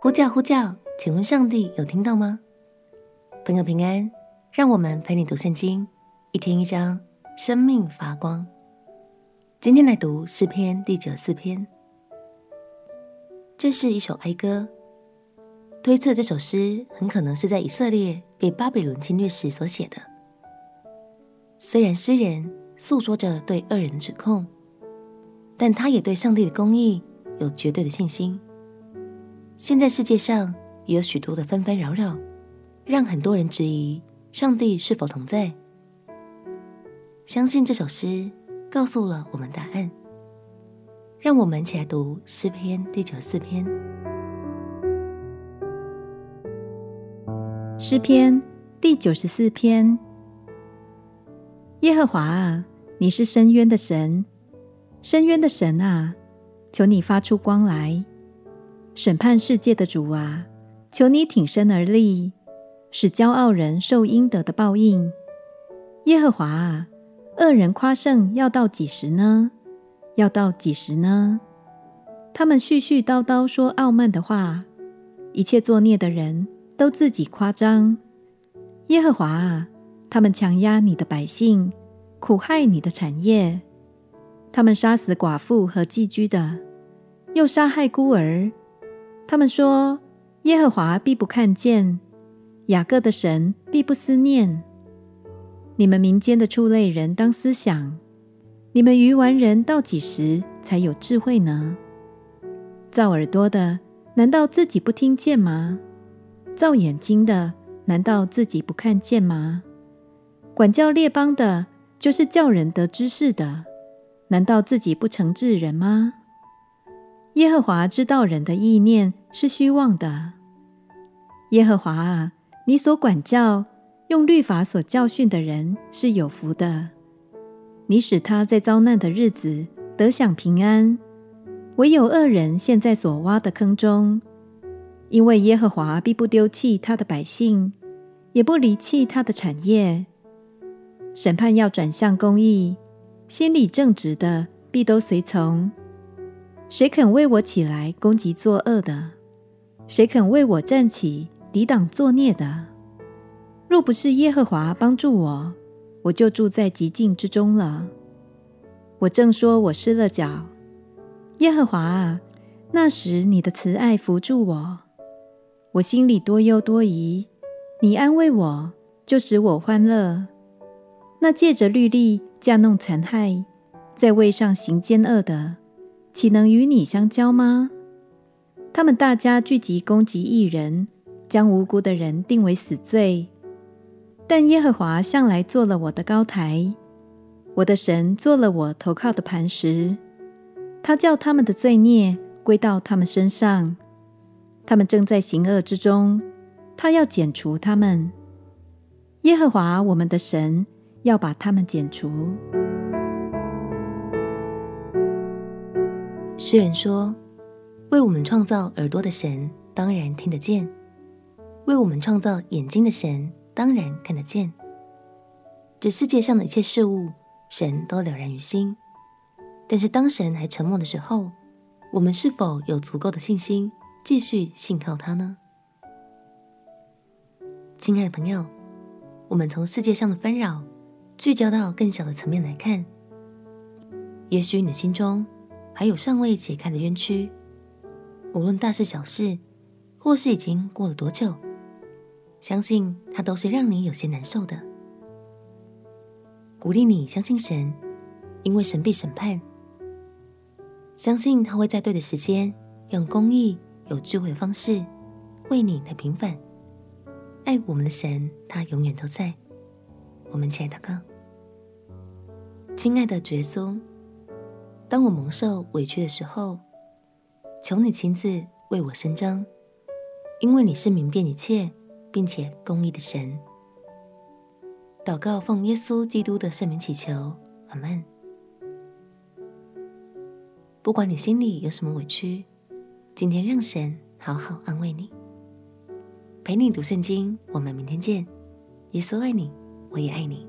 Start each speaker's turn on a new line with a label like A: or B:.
A: 呼叫呼叫，请问上帝有听到吗？朋友平安，让我们陪你读圣经，一天一章，生命发光。今天来读诗篇第九四篇，这是一首哀歌。推测这首诗很可能是在以色列被巴比伦侵略时所写的。虽然诗人诉说着对恶人的指控，但他也对上帝的公义有绝对的信心。现在世界上也有许多的纷纷扰扰，让很多人质疑上帝是否同在。相信这首诗告诉了我们答案。让我们一起来读诗篇第九十四篇。
B: 诗篇第九十四篇：耶和华啊，你是深渊的神，深渊的神啊，求你发出光来，审判世界的主啊，求你挺身而立，使骄傲人受应得的报应。耶和华啊，恶人夸胜要到几时呢？要到几时呢？他们絮絮叨叨说傲慢的话，一切作孽的人。都自己夸张，耶和华啊，他们强压你的百姓，苦害你的产业。他们杀死寡妇和寄居的，又杀害孤儿。他们说：耶和华必不看见，雅各的神必不思念。你们民间的畜类人当思想：你们愚顽人到几时才有智慧呢？造耳朵的，难道自己不听见吗？造眼睛的，难道自己不看见吗？管教列邦的，就是叫人得知识的，难道自己不惩治人吗？耶和华知道人的意念是虚妄的。耶和华啊，你所管教、用律法所教训的人是有福的。你使他在遭难的日子得享平安，唯有恶人陷在所挖的坑中。因为耶和华必不丢弃他的百姓，也不离弃他的产业。审判要转向公义，心里正直的必都随从。谁肯为我起来攻击作恶的？谁肯为我站起抵挡作孽的？若不是耶和华帮助我，我就住在极境之中了。我正说我失了脚，耶和华啊，那时你的慈爱扶助我。我心里多忧多疑，你安慰我，就使我欢乐。那借着律例架弄残害，在位上行奸恶的，岂能与你相交吗？他们大家聚集攻击一人，将无辜的人定为死罪。但耶和华向来做了我的高台，我的神做了我投靠的磐石。他叫他们的罪孽归到他们身上。他们正在行恶之中，他要剪除他们。耶和华我们的神要把他们剪除。
A: 诗人说：“为我们创造耳朵的神，当然听得见；为我们创造眼睛的神，当然看得见。这世界上的一切事物，神都了然于心。但是当神还沉默的时候，我们是否有足够的信心？”继续信靠他呢？亲爱的朋友，我们从世界上的纷扰聚焦到更小的层面来看，也许你的心中还有尚未解开的冤屈，无论大事小事，或是已经过了多久，相信它都是让你有些难受的。鼓励你相信神，因为神必审判，相信他会在对的时间用公义。有智慧的方式为你来平反，爱我们的神，他永远都在。我们亲爱的祷告，亲爱的主耶稣，当我蒙受委屈的时候，求你亲自为我伸张，因为你是明辨一切并且公义的神。祷告奉耶稣基督的圣名祈求，阿门。不管你心里有什么委屈。今天让神好好安慰你，陪你读圣经。我们明天见。耶稣爱你，我也爱你。